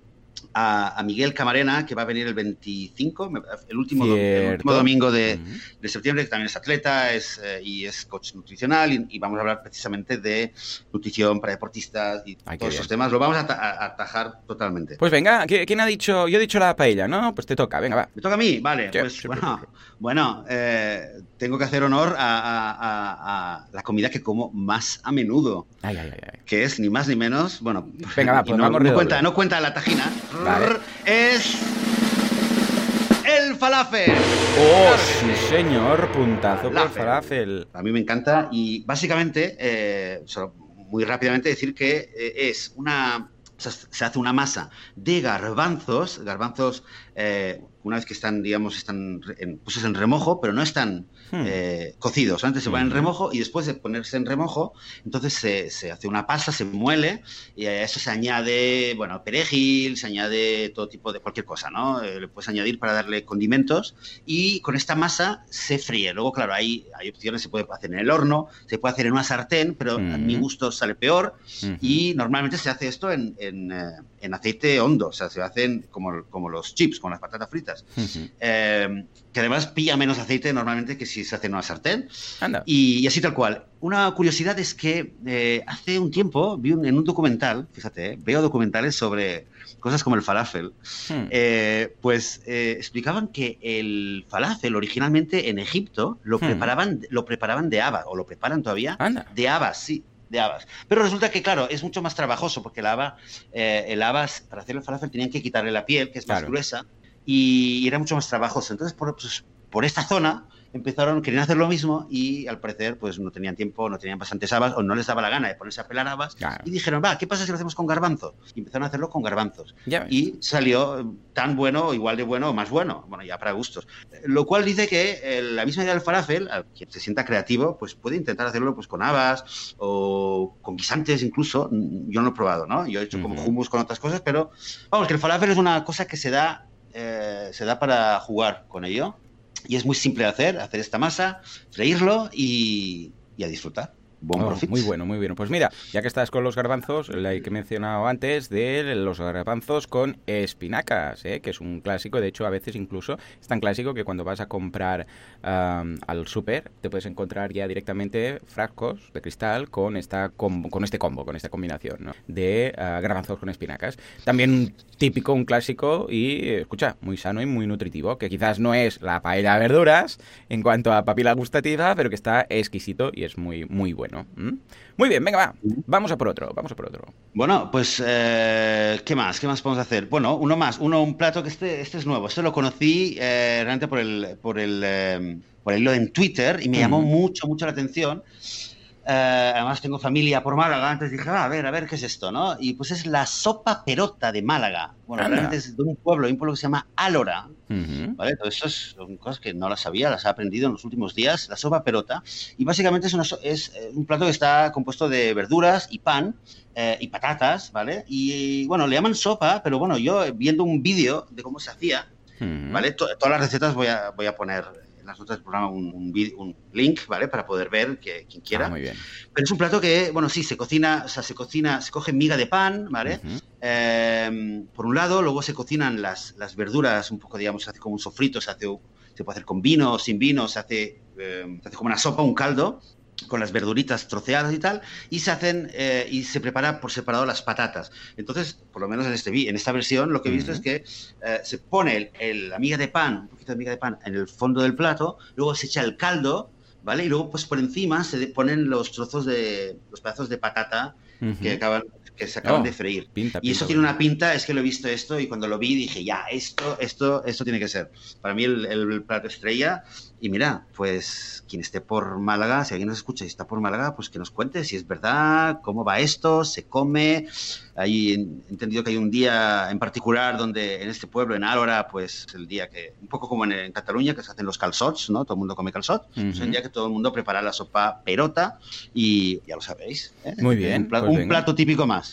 B: a, Miguel Camarena, que va a venir el 25, el último, domingo de, septiembre, que también es atleta es, eh, y es coach nutricional, y, vamos a hablar precisamente de nutrición para deportistas y todos esos temas. Lo vamos a, atajar totalmente.
A: Pues venga, ¿quién ha dicho? Yo he dicho la paella, ¿no? Pues te toca, venga, va.
B: ¿Me toca a mí? Vale, pues bueno, bueno eh, tengo que hacer honor a, la comida que como más a menudo, que es ni más ni menos, bueno,
A: venga, va, pues
B: no, no, cuenta, no cuenta la tajina, es el falafel.
A: Oh, sí, señor, puntazo por falafel.
B: A mí me encanta y básicamente, eh, muy rápidamente decir que eh, es una se hace una masa de garbanzos, garbanzos eh, una vez que están, digamos, están en, pues en remojo, pero no están hmm. eh, cocidos. Antes se ponen en remojo y después de ponerse en remojo, entonces se, hace una pasta, se muele y a eso se añade, bueno, perejil, se añade todo tipo de cualquier cosa, ¿no? Eh, le puedes añadir para darle condimentos y con esta masa se fríe. Luego, claro, hay, hay opciones, se puede hacer en el horno, se puede hacer en una sartén, pero a mi gusto sale peor y normalmente se hace esto en, en, eh, en aceite hondo, o sea, se hacen como, como los chips, con las patatas fritas eh, que además pilla menos aceite normalmente que si se hace en una sartén. Y, así tal cual. Una curiosidad es que eh, hace un tiempo vi en un documental, fíjate, eh, veo documentales sobre cosas como el falafel, hmm. pues explicaban que el falafel originalmente en Egipto lo, hmm. preparaban, lo preparaban de habas, o lo preparan todavía de habas, sí, de habas. Pero resulta que, claro, es mucho más trabajoso porque el haba, el habas, para hacer el falafel, tenían que quitarle la piel, que es más gruesa, y era mucho más trabajoso. Entonces, por, pues, por esta zona empezaron, querían hacer lo mismo y al parecer pues no tenían tiempo, no tenían bastantes habas o no les daba la gana de ponerse a pelar habas y dijeron, va, ¿qué pasa si lo hacemos con garbanzos? Y empezaron a hacerlo con garbanzos. y salió tan bueno, igual de bueno o más bueno, bueno, ya para gustos. Lo cual dice que eh, la misma idea del falafel, quien se sienta creativo, pues puede intentar hacerlo pues con habas o con guisantes incluso. Yo no lo he probado, ¿no? Yo he hecho como hummus con otras cosas, pero vamos, que el falafel es una cosa que se da eh, se da para jugar con ello. Y es muy simple de hacer, hacer esta masa, freírlo y, y a disfrutar.
A: Oh, muy bueno, muy bueno. Pues mira, ya que estás con los garbanzos, la que he mencionado antes de los garbanzos con espinacas, ¿eh? que es un clásico, de hecho a veces incluso es tan clásico que cuando vas a comprar al súper te puedes encontrar ya directamente frascos de cristal con esta con este combo, con esta combinación de ah, garbanzos con espinacas. También un típico, un clásico y, escucha, muy sano y muy nutritivo, que quizás no es la paella de verduras en cuanto a papila gustativa, pero que está exquisito y es muy, muy bueno. ¿Mm? Muy bien, venga, va. Vamos a por otro, vamos a por otro.
B: Bueno, pues, eh, ¿qué más? ¿Qué más podemos hacer? Bueno, uno más, uno, un plato que este, este es nuevo. Este lo conocí eh, realmente por el, por el, eh, por el hilo en Twitter y me llamó mucho, mucho la atención. Eh, además tengo familia por Málaga, entonces dije, ah, a ver, a ver qué es esto, ¿no? Y pues es la sopa perota de Málaga. Bueno, realmente es de un pueblo, un pueblo que se llama Álora, ¿vale? Todo esto son cosas que no las sabía, las he aprendido en los últimos días, la sopa perota. Y básicamente es, es eh, un plato que está compuesto de verduras y pan eh, y patatas, ¿vale? Y bueno, le llaman sopa, pero bueno, yo viendo un vídeo de cómo se hacía, ¿vale? todas las recetas voy a, voy a poner en las notas del programa un, un, link, ¿vale? Para poder ver que quien quiera.
A: Ah, muy bien.
B: Pero es un plato que, bueno, sí, se cocina, o sea, se cocina, se coge miga de pan, ¿vale? Em, por un lado, luego se cocinan las, las verduras un poco, digamos, se hace como un sofrito, se hace, se puede hacer con vino, sin vino, se hace, em, se hace como una sopa, un caldo, con las verduritas troceadas y tal, y se hacen eh, y se prepara por separado las patatas. Entonces, por lo menos en, este, en esta versión, lo que he visto es que eh, se pone el, la miga de pan, un poquito de miga de pan en el fondo del plato, luego se echa el caldo, ¿vale? Y luego, pues por encima se ponen los trozos de, los pedazos de patata que acaban que se acaban oh, de freír. y eso tiene una pinta, es que lo he visto esto y cuando lo vi dije, ya, esto, esto, esto tiene que ser. Para mí el, el plato estrella y mira, pues quien esté por Málaga, si alguien nos escucha y está por Málaga, pues que nos cuente si es verdad, cómo va esto, se come. Ahí he entendido que hay un día en particular donde en este pueblo, en Álora, pues el día que, un poco como en, Cataluña, que se hacen los calzots, ¿no? Todo el mundo come calzot. Es el día que todo el mundo prepara la sopa perota y ya lo sabéis.
A: ¿eh? Muy bien.
B: Un, plato, pues un plato típico más.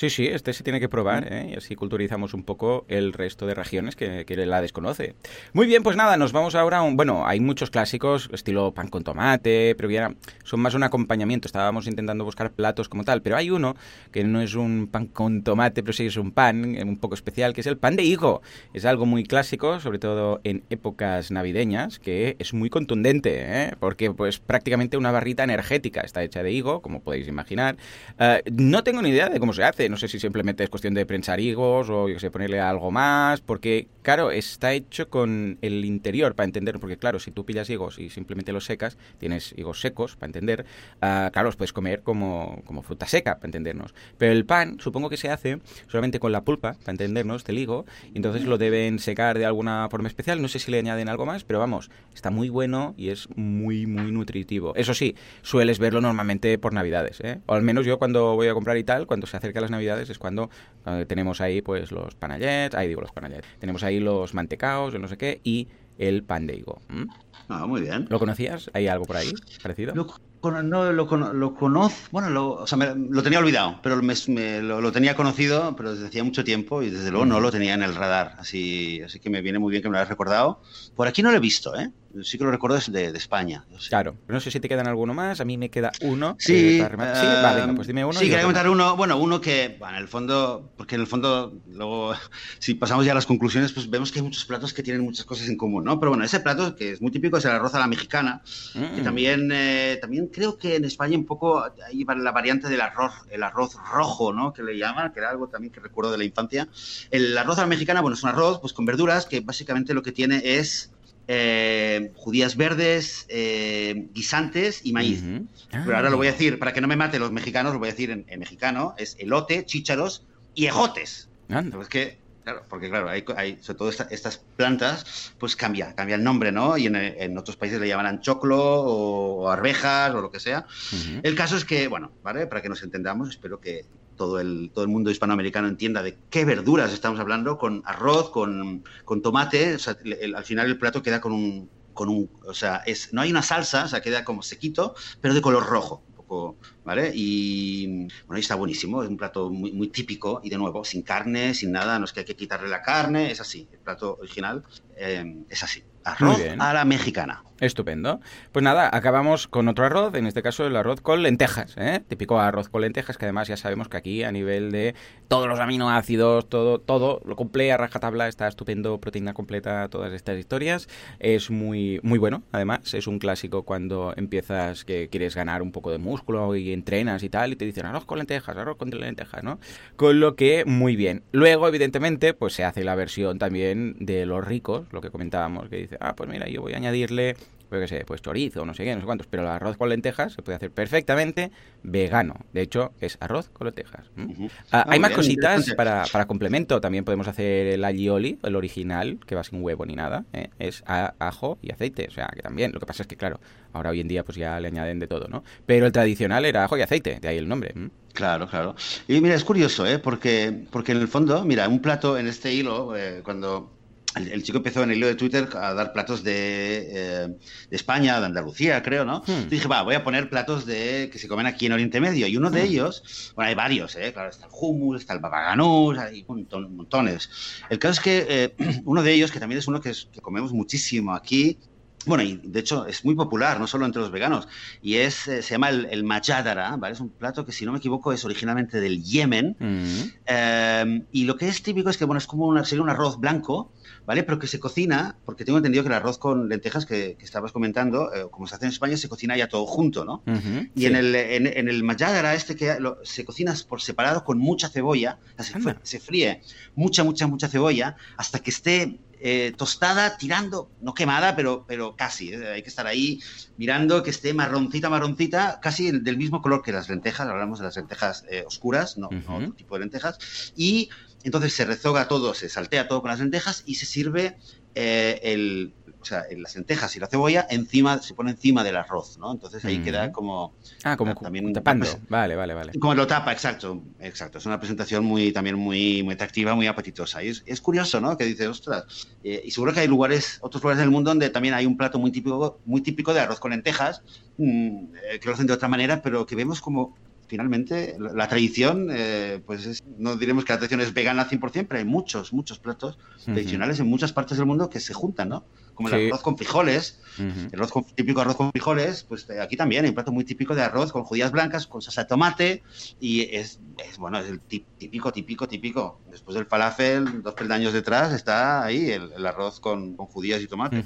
A: Sí, sí, este se tiene que probar ¿eh? y así culturizamos un poco el resto de regiones que, que, la desconoce. Muy bien, pues nada, nos vamos ahora a un... Bueno, hay muchos clásicos, estilo pan con tomate, pero ya son más un acompañamiento. Estábamos intentando buscar platos como tal, pero hay uno que no es un pan con tomate, pero sí es un pan eh, un poco especial, que es el pan de higo. Es algo muy clásico, sobre todo en épocas navideñas, que es muy contundente, ¿eh? porque pues prácticamente una barrita energética está hecha de higo, como podéis imaginar. no tengo ni idea de cómo se hace no sé si simplemente es cuestión de prensar higos o yo sé, ponerle algo más, porque claro, está hecho con el interior para entender, porque claro, si tú pillas higos y simplemente los secas, tienes higos secos para entender, uh, claro, los puedes comer como, como fruta seca para entendernos. Pero el pan, supongo que se hace solamente con la pulpa para entendernos del higo, y entonces lo deben secar de alguna forma especial, no sé si le añaden algo más, pero vamos, está muy bueno y es muy, muy nutritivo. Eso sí, sueles verlo normalmente por Navidades, ¿eh? o al menos yo cuando voy a comprar y tal, cuando se acerca las Navidades, es cuando tenemos ahí pues los panallets, ahí digo los panallets, tenemos ahí los mantecaos, no sé qué, y el pan de higo.
B: Ah, muy bien.
A: ¿Lo conocías? ¿Hay algo por ahí parecido?
B: Lo, no, lo, lo conozco, bueno, lo, o sea, lo tenía olvidado, pero me, lo, tenía conocido, pero desde hacía mucho tiempo y desde luego no lo tenía en el radar, así, así que me viene muy bien que me lo hayas recordado. Por aquí no lo he visto, ¿eh? Sí que lo recuerdo es de, España.
A: Claro, no sé si te quedan alguno más, a mí me queda uno.
B: Sí,
A: eh, sí pues dime uno.
B: Sí, quería comentar uno, bueno, uno que, bueno, en el fondo, porque en el fondo, luego, si pasamos ya a las conclusiones, pues vemos que hay muchos platos que tienen muchas cosas en común, ¿no? Pero bueno, ese plato que es muy típico es el arroz a la mexicana, que mm. también, eh, también creo que en España un poco hay la variante del arroz, el arroz rojo, ¿no? Que le llaman, que era algo también que recuerdo de la infancia. El arroz a la mexicana, bueno, es un arroz pues con verduras que básicamente lo que tiene es eh, judías verdes, eh, guisantes y maíz. Pero ahora lo voy a decir, para que no me mate los mexicanos, lo voy a decir en, mexicano, es elote, chícharos y ejotes. Es que, claro, porque claro, hay, sobre todo estas plantas, pues cambia, cambia el nombre, ¿no? Y en, otros países le llaman choclo o, arvejas o lo que sea. El caso es que, bueno, ¿vale? Para que nos entendamos, espero que, todo el, todo el mundo hispanoamericano entienda de qué verduras estamos hablando, con arroz, con, con tomate, al final el plato queda con un, con un, o sea, es, no hay una salsa, o sea, queda como sequito, pero de color rojo, poco, ¿vale? Y bueno, está buenísimo, es un plato muy, muy típico y de nuevo, sin carne, sin nada, no es que hay que quitarle la carne, es así, el plato original eh, es así, arroz a la mexicana.
A: Estupendo. Pues nada, acabamos con otro arroz, en este caso el arroz con lentejas, ¿eh? típico arroz con lentejas, que además ya sabemos que aquí a nivel de todos los aminoácidos, todo, todo lo cumple a rajatabla, está estupendo, proteína completa, todas estas historias. Es muy, muy bueno, además, es un clásico cuando empiezas que quieres ganar un poco de músculo y entrenas y tal, y te dicen arroz con lentejas, arroz con lentejas, ¿no? Con lo que, muy bien. Luego, evidentemente, pues se hace la versión también de los ricos, lo que comentábamos, que dice, ah, pues mira, yo voy a añadirle pues qué sé, pues chorizo, no sé qué, no sé cuántos, pero el arroz con lentejas se puede hacer perfectamente vegano. De hecho, es arroz con lentejas. Ah, hay más cositas para, para, complemento. También podemos hacer el aglioli, el original, que va sin huevo ni nada. ¿eh? Es ajo y aceite. O sea, que también. Lo que pasa es que, claro, ahora hoy en día pues ya le añaden de todo, ¿no? Pero el tradicional era ajo y aceite, de ahí el nombre.
B: Claro, claro. Y mira, es curioso, ¿eh? Porque, porque en el fondo, mira, un plato en este hilo, eh, cuando el, chico empezó en el hilo de Twitter a dar platos de, eh, de España, de Andalucía, creo, ¿no? Hmm. dije, va, voy a poner platos de que se comen aquí en Oriente Medio. Y uno de hmm. ellos, bueno, hay varios, ¿eh? Claro, está el hummus, está el babaganús, hay montones. El caso es que eh, uno de ellos, que también es uno que, que comemos muchísimo aquí, bueno, y de hecho es muy popular, no solo entre los veganos, y es, eh, se llama el, el majadara, ¿vale? Es un plato que, si no me equivoco, es originalmente del Yemen. Mm. Eh, y lo que es típico es que, bueno, es como una, sería un arroz blanco, ¿vale? Pero que se cocina, porque tengo entendido que el arroz con lentejas que, estabas comentando, eh, como se hace en España, se cocina ya todo junto, ¿no? y en, el, en, el majadara este que se cocina por separado con mucha cebolla, se fríe mucha, mucha, mucha cebolla hasta que esté eh, tostada, tirando, no quemada, pero, pero casi. ¿eh? Hay que estar ahí mirando que esté marroncita, marroncita, casi del mismo color que las lentejas. Hablamos de las lentejas eh, oscuras, no, otro tipo de lentejas. Y entonces se rezoga todo, se saltea todo con las lentejas y se sirve el, o sea, las lentejas y la cebolla encima, se pone encima del arroz, ¿no? Entonces ahí queda como...
A: Ah, como también tapando. Vale, vale, vale.
B: Como lo tapa, exacto, exacto. Es una presentación muy, también muy, muy atractiva, muy apetitosa. Y es, curioso, ¿no? Que dices, ostras, eh, y seguro que hay lugares, otros lugares del mundo donde también hay un plato muy típico, muy típico de arroz con lentejas, mm, eh, que lo hacen de otra manera, pero que vemos como finalmente la, tradición, eh, pues no diremos que la tradición es vegana al 100%, pero hay muchos, muchos platos tradicionales en muchas partes del mundo que se juntan, ¿no? Como el arroz con frijoles, el arroz típico arroz con frijoles, pues eh, aquí también hay un plato muy típico de arroz con judías blancas, con salsa de tomate, y es, bueno, es el típico, típico, típico. Después del falafel, dos peldaños detrás, está ahí el, arroz con, judías y tomate.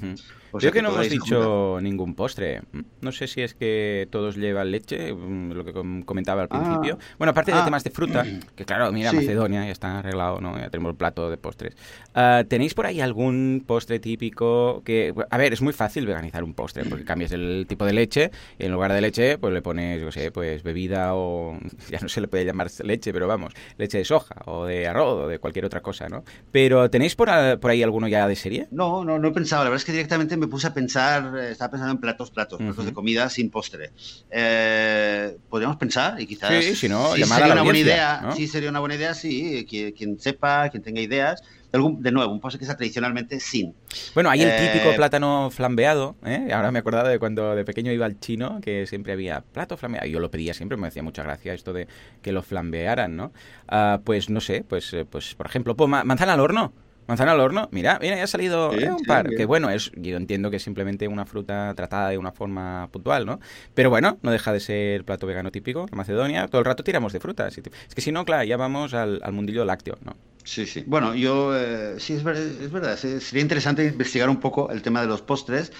A: Creo que, no hemos dicho ningún postre. No sé si es que todos llevan leche, mm, lo que comentaba al ah. principio. bueno, aparte de ah. temas de fruta, que claro, mira, Macedonia ya está arreglado, ¿no? Ya tenemos el plato de postres. Ah, ¿Tenéis por ahí algún postre típico que... A ver, es muy fácil veganizar un postre, porque cambias el tipo de leche y en lugar de leche, pues le pones, yo sé, pues bebida o... Ya no se le puede llamar leche, pero vamos, leche de soja o de arroz o de cualquier otra cosa, ¿no? Pero ¿tenéis por, por ahí alguno ya de serie?
B: No, no, no he pensado. La verdad es que directamente me puse a pensar, eh, estaba pensando en platos, platos, platos de comida sin postre. Eh, podríamos pensar y quizás...
A: Sí, si no,
B: sería una buena idea. Sí, sería una buena idea, sí. Quien, quien sepa, quien tenga ideas de nuevo, un postre que sea tradicionalmente sin.
A: Bueno, hay el típico eh, plátano flambeado, ¿eh? Ahora me he acordado de cuando de pequeño iba al chino, que siempre había plato flambeado. Yo lo pedía siempre, me hacía mucha gracia esto de que lo flambearan, ¿no? Ah, pues no sé, pues, pues por ejemplo, manzana al horno. Manzana al horno, mira, mira, ya ha salido eh, un par. Que bueno, es, yo entiendo que es simplemente una fruta tratada de una forma puntual, ¿no? Pero bueno, no deja de ser plato vegano típico en Macedonia. Todo el rato tiramos de frutas. Es que si no, claro, ya vamos al, al mundillo lácteo, ¿no?
B: Sí, sí. Bueno, yo eh, sí, es, es verdad. Sería interesante investigar un poco el tema de los postres.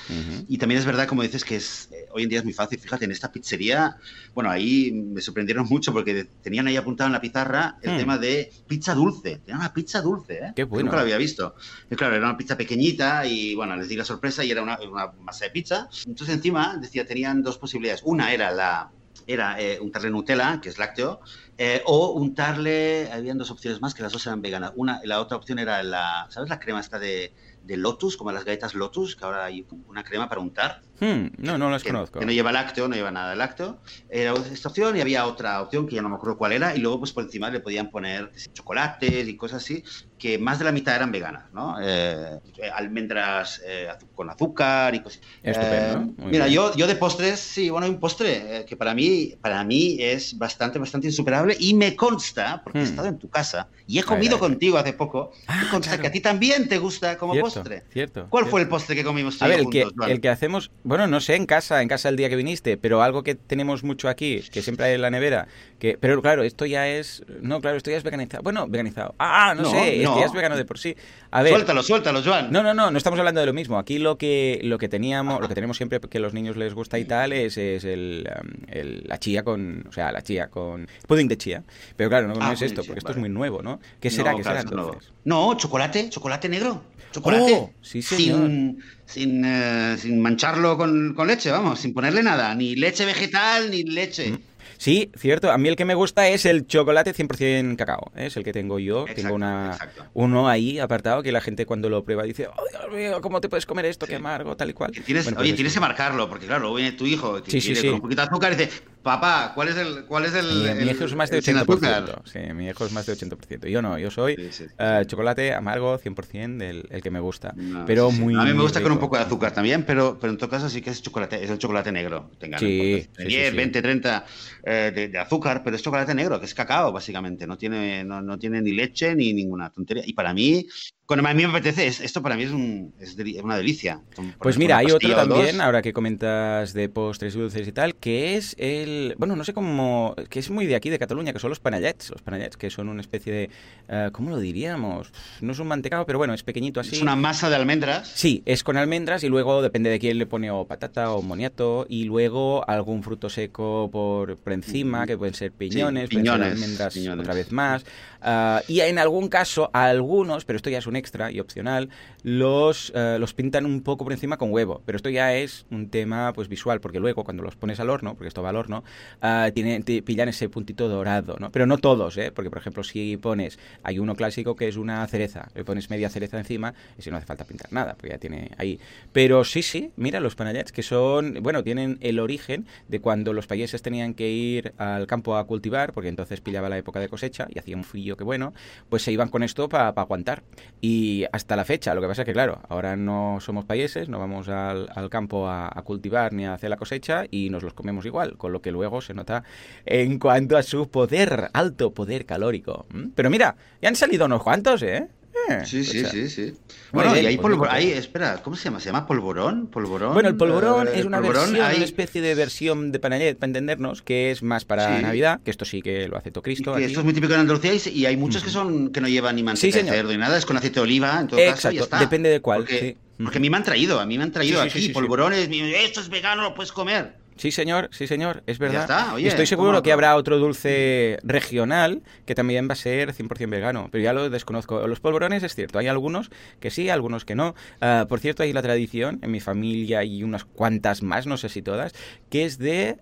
B: Y también es verdad, como dices, que es eh, hoy en día es muy fácil. Fíjate, en esta pizzería, bueno, ahí me sorprendieron mucho porque tenían ahí apuntado en la pizarra el hmm. tema de pizza dulce. Tenían una pizza dulce, ¿eh?
A: Qué bueno.
B: Nunca lo había visto. Y claro, era una pizza pequeñita y, bueno, les di la sorpresa y era una, una masa de pizza. Entonces, encima, decía, tenían dos posibilidades. Una era la era eh, untarle Nutella, que es lácteo, eh, o untarle, habían dos opciones más, que las dos eran veganas. Una, la otra opción era la, ¿sabes la crema esta de, de Lotus, como las galletas Lotus, que ahora hay una crema para untar?
A: Hmm, no, no las conozco.
B: Que no lleva lácteo, no lleva nada de lácteo. Era esta opción y había otra opción que ya no me acuerdo cuál era, y luego pues por encima le podían poner chocolates y cosas así, que más de la mitad eran veganas, ¿no? Eh, almendras eh, con azúcar y cosas.
A: Estupendo.
B: Eh, mira, yo, yo de postres, sí, bueno, hay un postre que para mí, para mí es bastante, bastante insuperable y me consta, porque he hmm. estado en tu casa y he comido contigo hace poco, me ah, consta que a ti también te gusta como postre.
A: Cierto.
B: ¿Cuál fue el postre que comimos
A: A ver, el, que, el que hacemos, bueno, no sé, en casa, en casa el día que viniste, pero algo que tenemos mucho aquí, que siempre hay en la nevera, que, pero claro, esto ya es, no, claro, esto ya es veganizado. Bueno, veganizado. Ah, no, sé, que ya es vegano de por sí. A ver,
B: suéltalo, suéltalo, Joan.
A: No, no, no, no estamos hablando de lo mismo. Aquí lo que, lo que teníamos, lo que tenemos siempre que a los niños les gusta y tal es, es el, um, la chía con, o sea, la chía con pudding de chía. Pero claro, no, ah, es esto, porque esto es muy nuevo, ¿no? ¿Qué será? ¿Qué será entonces?
B: No, chocolate, chocolate negro. Chocolate.
A: Oh, sí, señor.
B: Sin, sin, eh, sin mancharlo con, con, leche, vamos, sin ponerle nada, ni leche vegetal ni leche. Mm.
A: Sí, cierto. A mí el que me gusta es el chocolate 100% cacao. ¿eh? Es el que tengo yo. tengo una, uno ahí apartado que la gente cuando lo prueba dice, oh Dios mío, ¿cómo te puedes comer esto? Qué amargo, tal y cual.
B: Tienes, oye, pues tienes que marcarlo, porque claro, luego viene tu hijo que sí, con un poquito de azúcar y dice, papá, ¿cuál es el...? Cuál es el,
A: mi, hijo es más de 80%. Sí, mi hijo es más de 80%. Yo no, yo soy uh, chocolate amargo 100% del el que me gusta. pero muy
B: A mí me gusta con un poco de azúcar también, pero, pero en todo caso sí que es chocolate, es el chocolate negro.
A: Tengan sí,
B: 10, 20, 30 de, de, azúcar, pero es chocolate negro, que es cacao, básicamente. No tiene, no, no tiene ni leche ni ninguna tontería. Y para mí, cuando a mí me apetece, esto para mí es, un, es una delicia.
A: Pues mira, hay otro también, ahora que comentas de postres dulces y tal, que es el. Bueno, no sé cómo. que es muy de aquí, de Cataluña, que son los panallets. Los panallets, que son una especie de. Uh, ¿Cómo lo diríamos? No es un mantecado, pero bueno, es pequeñito así.
B: Es una masa de almendras.
A: Sí, es con almendras y luego depende de quién le pone o patata o moniato y luego algún fruto seco por, por encima, que pueden ser piñones, piñones almendras otra vez más. Uh, y en algún caso, algunos, pero esto ya es un extra y opcional, los, eh, los pintan un poco por encima con huevo. Pero esto ya es un tema pues visual, porque luego cuando los pones al horno, porque esto va al horno, uh, tiene, te pillan ese puntito dorado, ¿no? Pero no todos, ¿eh? Porque, por ejemplo, si pones, hay uno clásico que es una cereza, le pones media cereza encima, y si no hace falta pintar nada, porque ya tiene ahí. Pero sí, sí, mira los panallets, que son, bueno, tienen el origen de cuando los países tenían que ir al campo a cultivar, porque entonces pillaba la época de cosecha y hacía un frío que bueno, pues se iban con esto para aguantar. Y hasta la fecha, lo que pasa es que, claro, ahora no somos países, no vamos al, campo a, cultivar ni a hacer la cosecha y nos los comemos igual, con lo que luego se nota en cuanto a su poder, alto poder calórico. ¿Mm? Pero mira, ya han salido unos cuantos, ¿eh?
B: Eh, sí, sí, sí, sí. Bueno, y hay polvorón, ahí, espera, ¿cómo se llama? ¿Se llama polvorón? ¿Polvorón?
A: Bueno, el polvorón eh, es una versión, una especie de versión de panellet, para entendernos, que es más para Navidad, que esto sí que lo hace todo Cristo.
B: esto es muy típico en Andalucía y hay muchos que son que no llevan ni manteca de cerdo ni nada, es con aceite de oliva, en todo Exacto, caso,
A: depende de cuál,
B: porque, porque, a mí me han traído, a mí me han traído aquí polvorones, esto es vegano, lo puedes comer.
A: Sí, señor, sí, señor, es verdad. Estoy seguro que habrá otro dulce regional que también va a ser 100% vegano, pero ya lo desconozco. Los polvorones es cierto, hay algunos que sí, algunos que no. Ah, por cierto, hay la tradición en mi familia y unas cuantas más, no sé si todas, que es de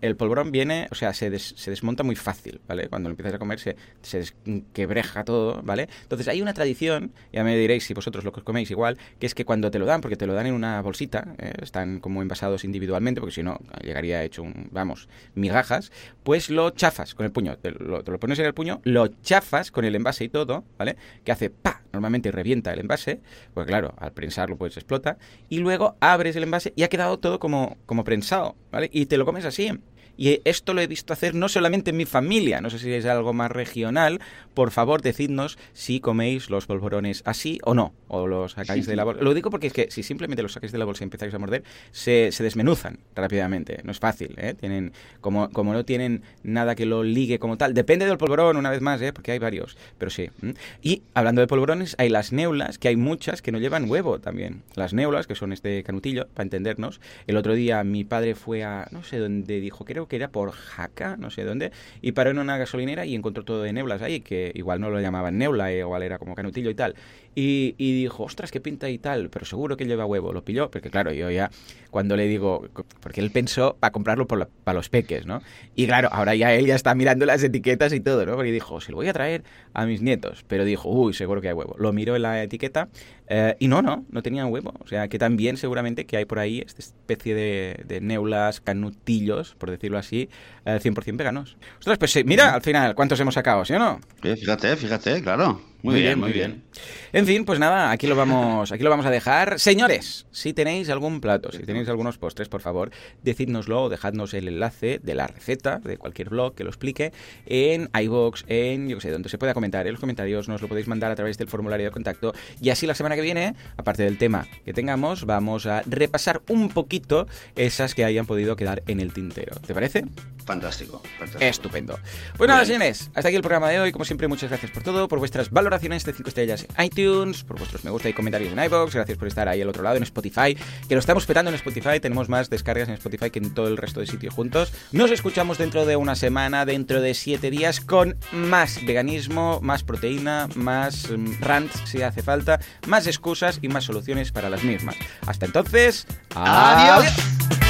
A: el polvorón viene, o sea, se, desmonta muy fácil, ¿vale? Cuando lo empiezas a comer se, se desquebreja todo, ¿vale? Entonces hay una tradición, ya me diréis si vosotros lo que os coméis igual, que es que cuando te lo dan, porque te lo dan en una bolsita, eh, están como envasados individualmente, porque si no llegaría hecho, un, vamos, migajas, pues lo chafas con el puño, te lo, pones en el puño, lo chafas con el envase y todo, ¿vale? Que hace pa, normalmente revienta el envase, pues claro, al prensarlo pues explota, y luego abres el envase y ha quedado todo como, como prensado, ¿vale? Y te lo comes así. Y esto lo he visto hacer no solamente en mi familia, no sé si es algo más regional. Por favor, decidnos si coméis los polvorones así o no, o los sacáis de la bolsa. Lo digo porque es que si simplemente los sacáis de la bolsa y empezáis a morder, se, se desmenuzan rápidamente. No es fácil, ¿eh? Tienen, como, como no tienen nada que lo ligue como tal, depende del polvorón, una vez más, ¿eh? Porque hay varios, pero sí. Y hablando de polvorones, hay las neulas, que hay muchas que no llevan huevo también. Las neulas, que son este canutillo, para entendernos. El otro día mi padre fue a, no sé dónde dijo, creo que era por Jaca, no sé dónde, y paró en una gasolinera y encontró todo de neulas ahí, que igual no lo llamaban neula, eh, igual era como canutillo y tal. Y, dijo, ostras, qué pinta y tal, pero seguro que lleva huevo. Lo pilló, porque claro, yo ya, cuando le digo, porque él pensó para comprarlo para los peques, ¿no? Y claro, ahora ya él ya está mirando las etiquetas y todo, ¿no? Porque dijo, se lo voy a traer a mis nietos. Pero dijo, uy, seguro que hay huevo. Lo miró en la etiqueta eh, y no, no, no tenía huevo. O sea, que también seguramente que hay por ahí esta especie de, de neulas, canutillos, por decirlo así, 100% eh, veganos. Ostras, pues mira, al final, ¿cuántos hemos sacado, sí o no?
B: Fíjate, fíjate, claro. Muy, bien, muy bien.
A: En fin, pues nada, aquí lo vamos, aquí lo vamos a dejar. Señores, si tenéis algún plato, si tenéis algunos postres, por favor, decídnoslo o dejadnos el enlace de la receta de cualquier blog que lo explique en iBox, en yo qué sé, donde se pueda comentar. En los comentarios nos lo podéis mandar a través del formulario de contacto. Y así la semana que viene, aparte del tema que tengamos, vamos a repasar un poquito esas que hayan podido quedar en el tintero. ¿Te parece?
B: Fantástico,
A: Estupendo. Pues nada, señores, hasta aquí el programa de hoy. Como siempre, muchas gracias por todo, por vuestras valoraciones valoraciones de 5 estrellas en iTunes, por vuestros me gusta y comentarios en iBox. Gracias por estar ahí al otro lado en Spotify, que lo estamos petando en Spotify. Tenemos más descargas en Spotify que en todo el resto de sitios juntos. Nos escuchamos dentro de una semana, dentro de 7 días, con más veganismo, más proteína, más mm, rants si hace falta, más excusas y más soluciones para las mismas. Hasta entonces,
B: adiós.